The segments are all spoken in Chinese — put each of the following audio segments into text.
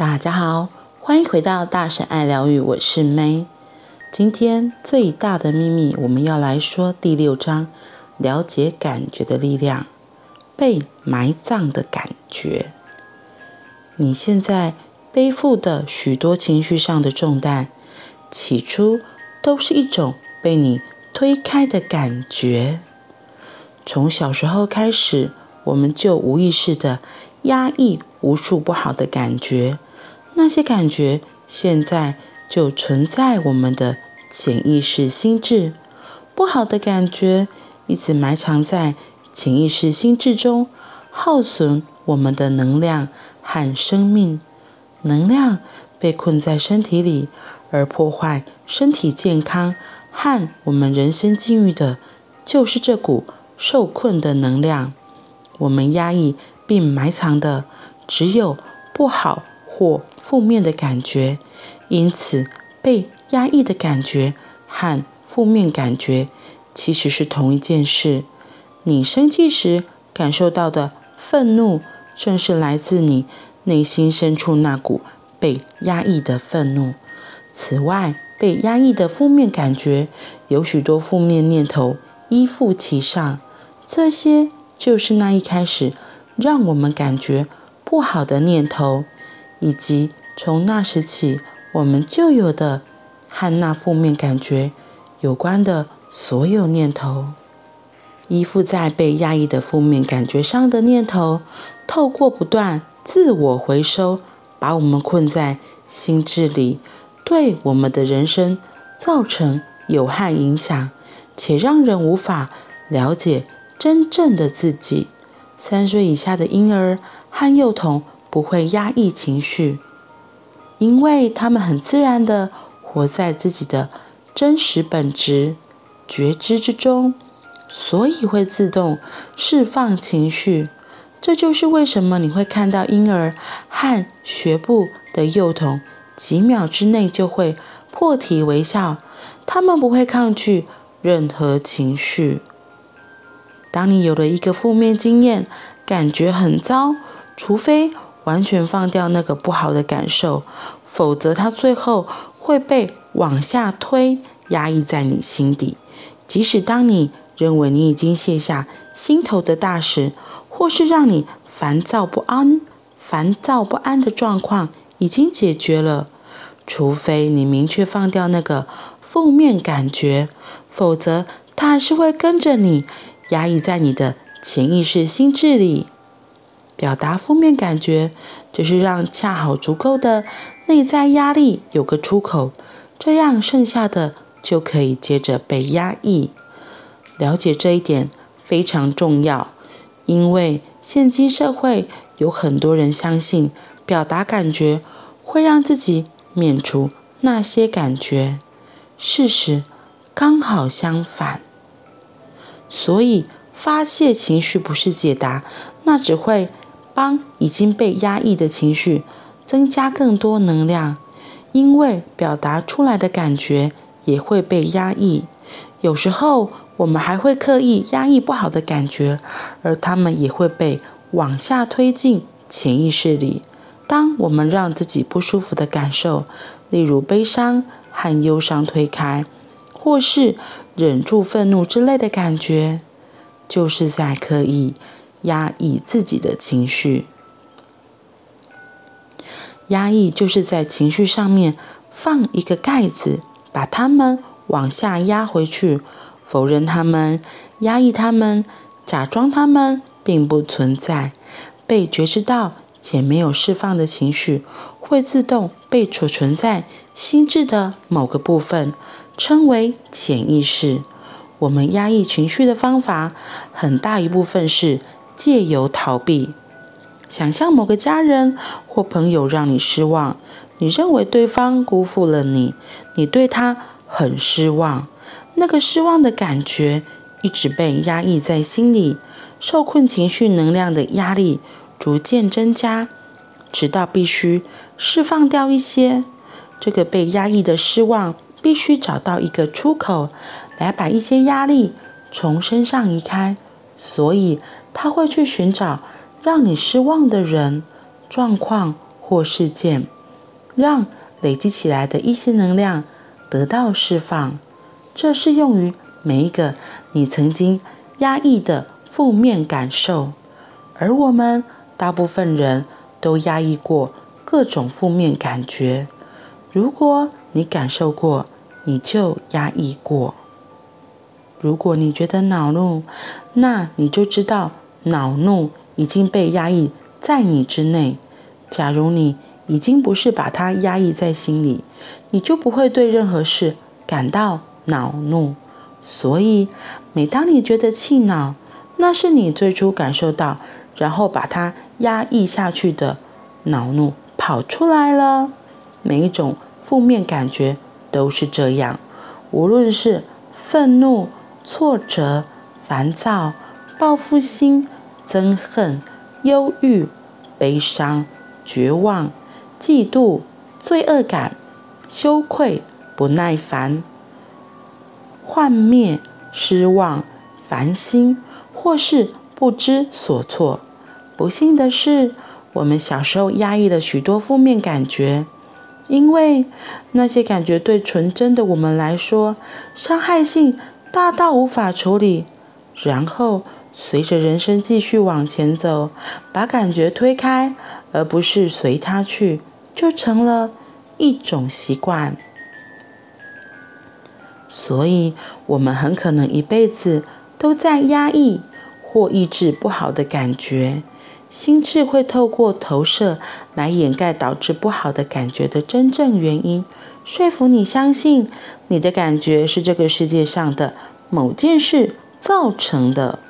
大家好，欢迎回到大神爱疗愈，我是 May。今天最大的秘密，我们要来说第六章：了解感觉的力量，被埋葬的感觉。你现在背负的许多情绪上的重担，起初都是一种被你推开的感觉。从小时候开始，我们就无意识的压抑无数不好的感觉。那些感觉现在就存在我们的潜意识心智，不好的感觉一直埋藏在潜意识心智中，耗损我们的能量和生命。能量被困在身体里，而破坏身体健康和我们人生境遇的，就是这股受困的能量。我们压抑并埋藏的只有不好。或负面的感觉，因此被压抑的感觉和负面感觉其实是同一件事。你生气时感受到的愤怒，正是来自你内心深处那股被压抑的愤怒。此外，被压抑的负面感觉有许多负面念头依附其上，这些就是那一开始让我们感觉不好的念头。以及从那时起，我们就有的和那负面感觉有关的所有念头，依附在被压抑的负面感觉上的念头，透过不断自我回收，把我们困在心智里，对我们的人生造成有害影响，且让人无法了解真正的自己。三岁以下的婴儿和幼童。不会压抑情绪，因为他们很自然地活在自己的真实本质觉知之中，所以会自动释放情绪。这就是为什么你会看到婴儿和学步的幼童几秒之内就会破涕为笑，他们不会抗拒任何情绪。当你有了一个负面经验，感觉很糟，除非。完全放掉那个不好的感受，否则它最后会被往下推，压抑在你心底。即使当你认为你已经卸下心头的大石，或是让你烦躁不安、烦躁不安的状况已经解决了，除非你明确放掉那个负面感觉，否则它还是会跟着你，压抑在你的潜意识心智里。表达负面感觉，就是让恰好足够的内在压力有个出口，这样剩下的就可以接着被压抑。了解这一点非常重要，因为现今社会有很多人相信表达感觉会让自己免除那些感觉，事实刚好相反。所以发泄情绪不是解答，那只会。帮已经被压抑的情绪增加更多能量，因为表达出来的感觉也会被压抑。有时候我们还会刻意压抑不好的感觉，而它们也会被往下推进潜意识里。当我们让自己不舒服的感受，例如悲伤和忧伤推开，或是忍住愤怒之类的感觉，就是在刻意。压抑自己的情绪，压抑就是在情绪上面放一个盖子，把它们往下压回去，否认它们，压抑它们，假装它们并不存在。被觉知到且没有释放的情绪，会自动被储存在心智的某个部分，称为潜意识。我们压抑情绪的方法，很大一部分是。借由逃避，想象某个家人或朋友让你失望，你认为对方辜负了你，你对他很失望，那个失望的感觉一直被压抑在心里，受困情绪能量的压力逐渐增加，直到必须释放掉一些。这个被压抑的失望必须找到一个出口，来把一些压力从身上移开，所以。他会去寻找让你失望的人、状况或事件，让累积起来的一些能量得到释放。这适用于每一个你曾经压抑的负面感受，而我们大部分人都压抑过各种负面感觉。如果你感受过，你就压抑过。如果你觉得恼怒，那你就知道恼怒已经被压抑在你之内。假如你已经不是把它压抑在心里，你就不会对任何事感到恼怒。所以，每当你觉得气恼，那是你最初感受到，然后把它压抑下去的恼怒跑出来了。每一种负面感觉都是这样，无论是愤怒。挫折、烦躁、报复心、憎恨、忧郁、悲伤、绝望、嫉妒、罪恶感、羞愧、不耐烦、幻灭、失望、烦心，或是不知所措。不幸的是，我们小时候压抑了许多负面感觉，因为那些感觉对纯真的我们来说，伤害性。大到无法处理，然后随着人生继续往前走，把感觉推开，而不是随它去，就成了一种习惯。所以，我们很可能一辈子都在压抑或抑制不好的感觉。心智会透过投射来掩盖导致不好的感觉的真正原因。说服你相信你的感觉是这个世界上的某件事造成的。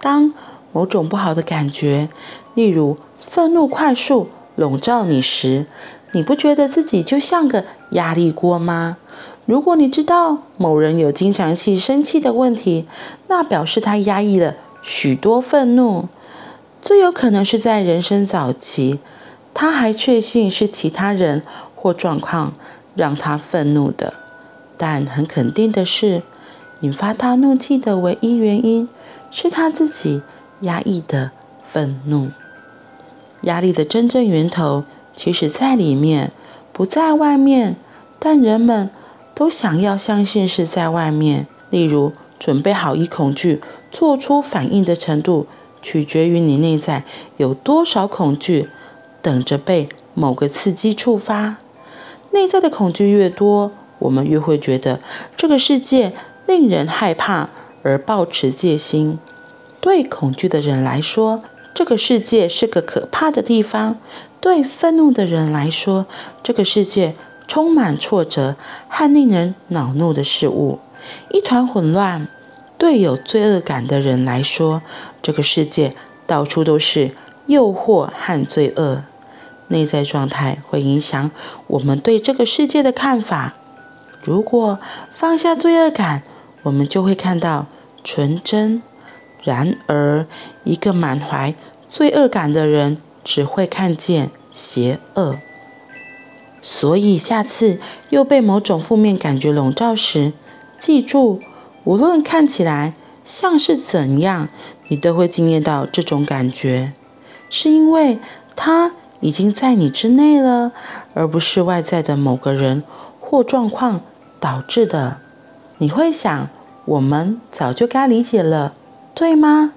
当某种不好的感觉，例如愤怒快速笼罩你时，你不觉得自己就像个压力锅吗？如果你知道某人有经常性生气的问题，那表示他压抑了许多愤怒，最有可能是在人生早期。他还确信是其他人或状况让他愤怒的，但很肯定的是，引发他怒气的唯一原因是他自己压抑的愤怒。压力的真正源头其实在里面，不在外面，但人们都想要相信是在外面。例如，准备好以恐惧做出反应的程度，取决于你内在有多少恐惧。等着被某个刺激触发，内在的恐惧越多，我们越会觉得这个世界令人害怕而抱持戒心。对恐惧的人来说，这个世界是个可怕的地方；对愤怒的人来说，这个世界充满挫折和令人恼怒的事物，一团混乱。对有罪恶感的人来说，这个世界到处都是诱惑和罪恶。内在状态会影响我们对这个世界的看法。如果放下罪恶感，我们就会看到纯真；然而，一个满怀罪恶感的人只会看见邪恶。所以，下次又被某种负面感觉笼罩时，记住，无论看起来像是怎样，你都会经验到这种感觉，是因为它。已经在你之内了，而不是外在的某个人或状况导致的。你会想，我们早就该理解了，对吗？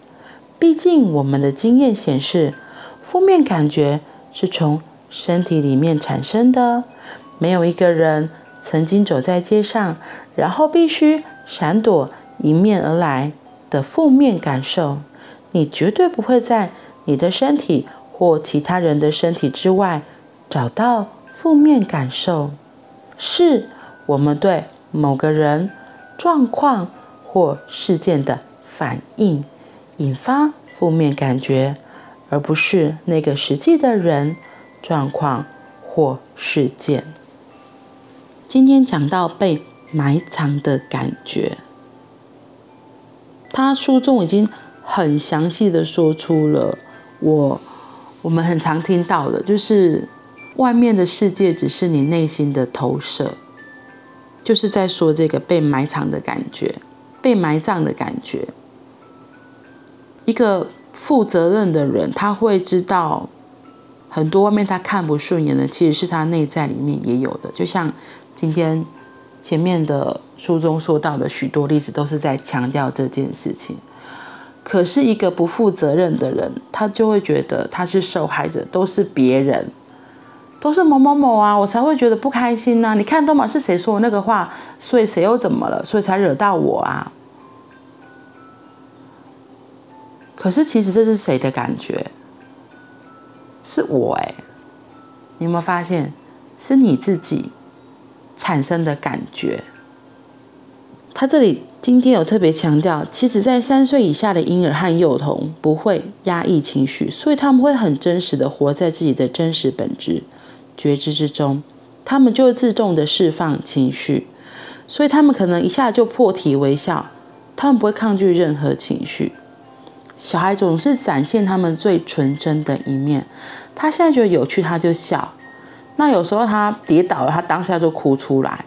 毕竟我们的经验显示，负面感觉是从身体里面产生的。没有一个人曾经走在街上，然后必须闪躲迎面而来的负面感受。你绝对不会在你的身体。或其他人的身体之外，找到负面感受，是我们对某个人、状况或事件的反应，引发负面感觉，而不是那个实际的人、状况或事件。今天讲到被埋藏的感觉，他书中已经很详细的说出了我。我们很常听到的，就是外面的世界只是你内心的投射，就是在说这个被埋藏的感觉，被埋葬的感觉。一个负责任的人，他会知道很多外面他看不顺眼的，其实是他内在里面也有的。就像今天前面的书中说到的许多例子，都是在强调这件事情。可是，一个不负责任的人，他就会觉得他是受害者，都是别人，都是某某某啊，我才会觉得不开心呐、你看，都嘛是谁说那个话，所以谁又怎么了，所以才惹到我啊。可是，其实这是谁的感觉？是我哎，你有没有发现，是你自己产生的感觉？他这里。今天有特别强调，其实，在三岁以下的婴儿和幼童不会压抑情绪，所以他们会很真实的活在自己的真实本质觉知之中，他们就会自动的释放情绪，所以他们可能一下就破涕为笑，他们不会抗拒任何情绪。小孩总是展现他们最纯真的一面，他现在觉得有趣，他就笑。那有时候他跌倒了，他当下就哭出来，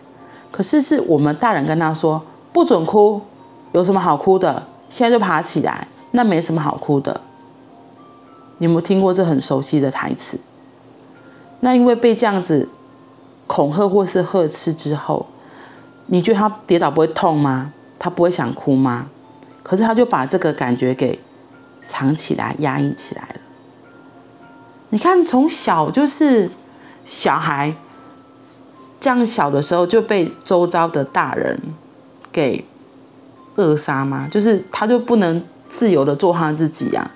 可是是我们大人跟他说。不准哭，有什么好哭的？现在就爬起来，那没什么好哭的。你有没有听过这很熟悉的台词？那因为被这样子恐吓或是呵斥之后，你觉得他跌倒不会痛吗？他不会想哭吗？可是他就把这个感觉给藏起来、压抑起来了。你看，从小就是小孩这样小的时候就被周遭的大人。给扼杀吗？就是他就不能自由的做他自己呀、啊，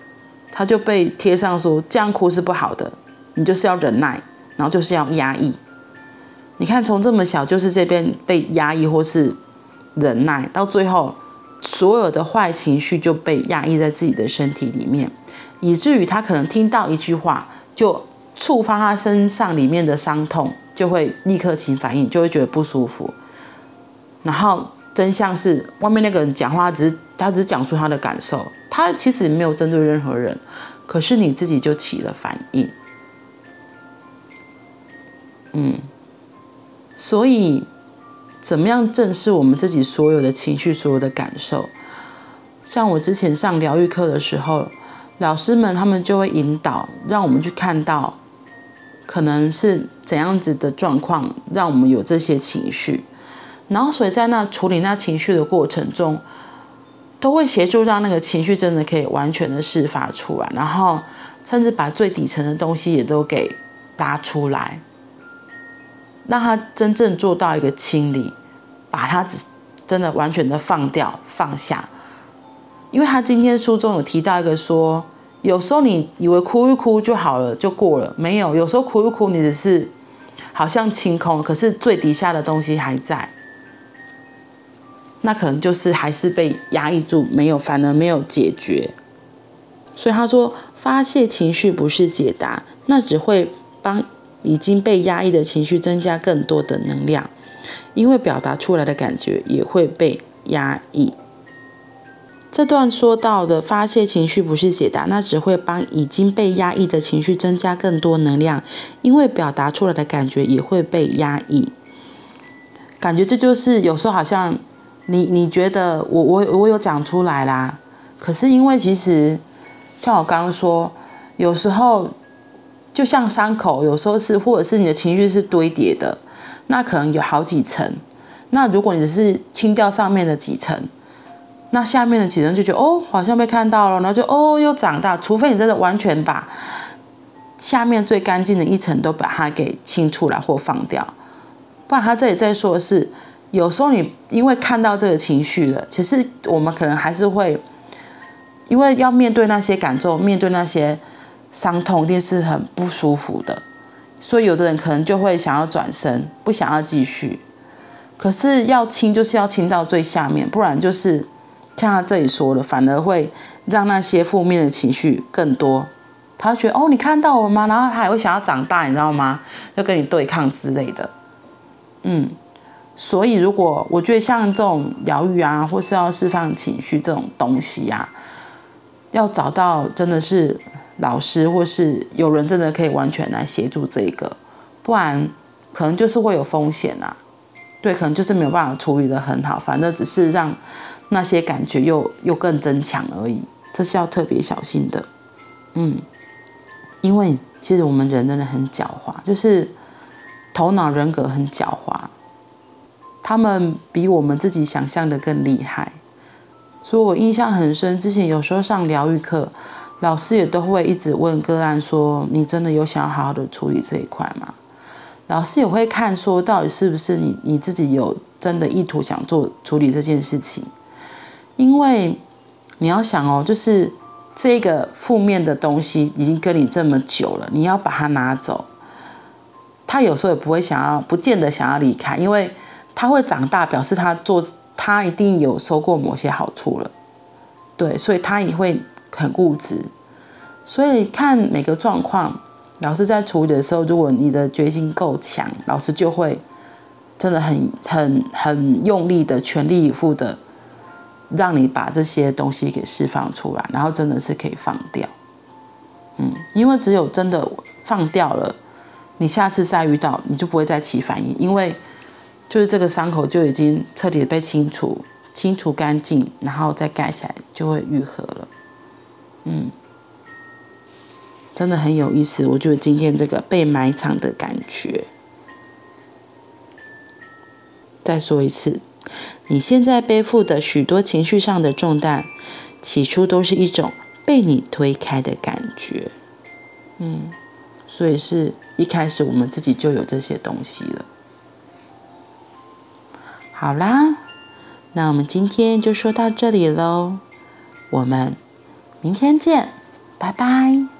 他就被贴上说这样哭是不好的，你就是要忍耐，然后就是要压抑。你看从这么小就是这边被压抑或是忍耐，到最后所有的坏情绪就被压抑在自己的身体里面，以至于他可能听到一句话就触发他身上里面的伤痛，就会立刻起反应，就会觉得不舒服，然后。真相是，外面那个人讲话只是他只是讲出他的感受，他其实没有针对任何人，可是你自己就起了反应。嗯，所以怎么样正视我们自己所有的情绪、所有的感受？像我之前上疗愈课的时候，老师们他们就会引导，让我们去看到可能是怎样子的状况，让我们有这些情绪。然后，所以在那处理那情绪的过程中，都会协助让那个情绪真的可以完全的释发出来，然后甚至把最底层的东西也都给拉出来，让他真正做到一个清理，把它真的完全的放掉、放下。因为他今天书中有提到一个说，有时候你以为哭一哭就好了，就过了，没有，有时候哭一哭你只是好像清空，可是最底下的东西还在。那可能就是还是被压抑住，没有，反而没有解决。所以他说，发泄情绪不是解答，那只会帮已经被压抑的情绪增加更多的能量，因为表达出来的感觉也会被压抑。这段说到的发泄情绪不是解答，那只会帮已经被压抑的情绪增加更多能量，因为表达出来的感觉也会被压抑。感觉这就是有时候好像。你你觉得我我我有讲出来啦，可是因为其实像我刚刚说，有时候就像伤口，有时候是或者是你的情绪是堆叠的，那可能有好几层。那如果你只是清掉上面的几层，那下面的几层就觉得哦，好像被看到了，然后就哦又长大。除非你真的完全把下面最干净的一层都把它给清出来或放掉，不然他这里在说的是。有时候你因为看到这个情绪了，其实我们可能还是会，因为要面对那些感受，面对那些伤痛，一定是很不舒服的。所以有的人可能就会想要转身，不想要继续。可是要清就是要清到最下面，不然就是像他这里说的，反而会让那些负面的情绪更多。他觉得哦，你看到我吗？然后他还会想要长大，你知道吗？要跟你对抗之类的。嗯。所以，如果我觉得像这种疗愈啊，或是要释放情绪这种东西啊，要找到真的是老师，或是有人真的可以完全来协助这个，不然可能就是会有风险啊。对，可能就是没有办法处理得很好，反正只是让那些感觉又又更增强而已，这是要特别小心的。嗯，因为其实我们人真的很狡猾，就是头脑人格很狡猾，他们比我们自己想象的更厉害。所以我印象很深，之前有时候上疗愈课，老师也都会一直问个案说：“你真的有想要好好的处理这一块吗？”老师也会看说，到底是不是你你自己有真的意图想做处理这件事情，因为你要想哦，就是这个负面的东西已经跟你这么久了，你要把它拿走，他有时候也不会想要，不见得想要离开，因为他会长大，表示他做。他一定有收过某些好处了，对，所以他也会很固执。所以看每个状况，老师在处理的时候，如果你的决心够强，老师就会真的很、很、很用力的、全力以赴的，让你把这些东西给释放出来，然后真的是可以放掉。嗯，因为只有真的放掉了，你下次再遇到，你就不会再起反应，因为。就是这个伤口就已经彻底的被清除、清除干净，然后再盖起来就会愈合了。嗯，真的很有意思。我觉得今天这个被埋藏的感觉，再说一次，你现在背负的许多情绪上的重担，起初都是一种被你推开的感觉。嗯，所以是一开始我们自己就有这些东西了。好啦，那我们今天就说到这里喽，我们明天见，拜拜。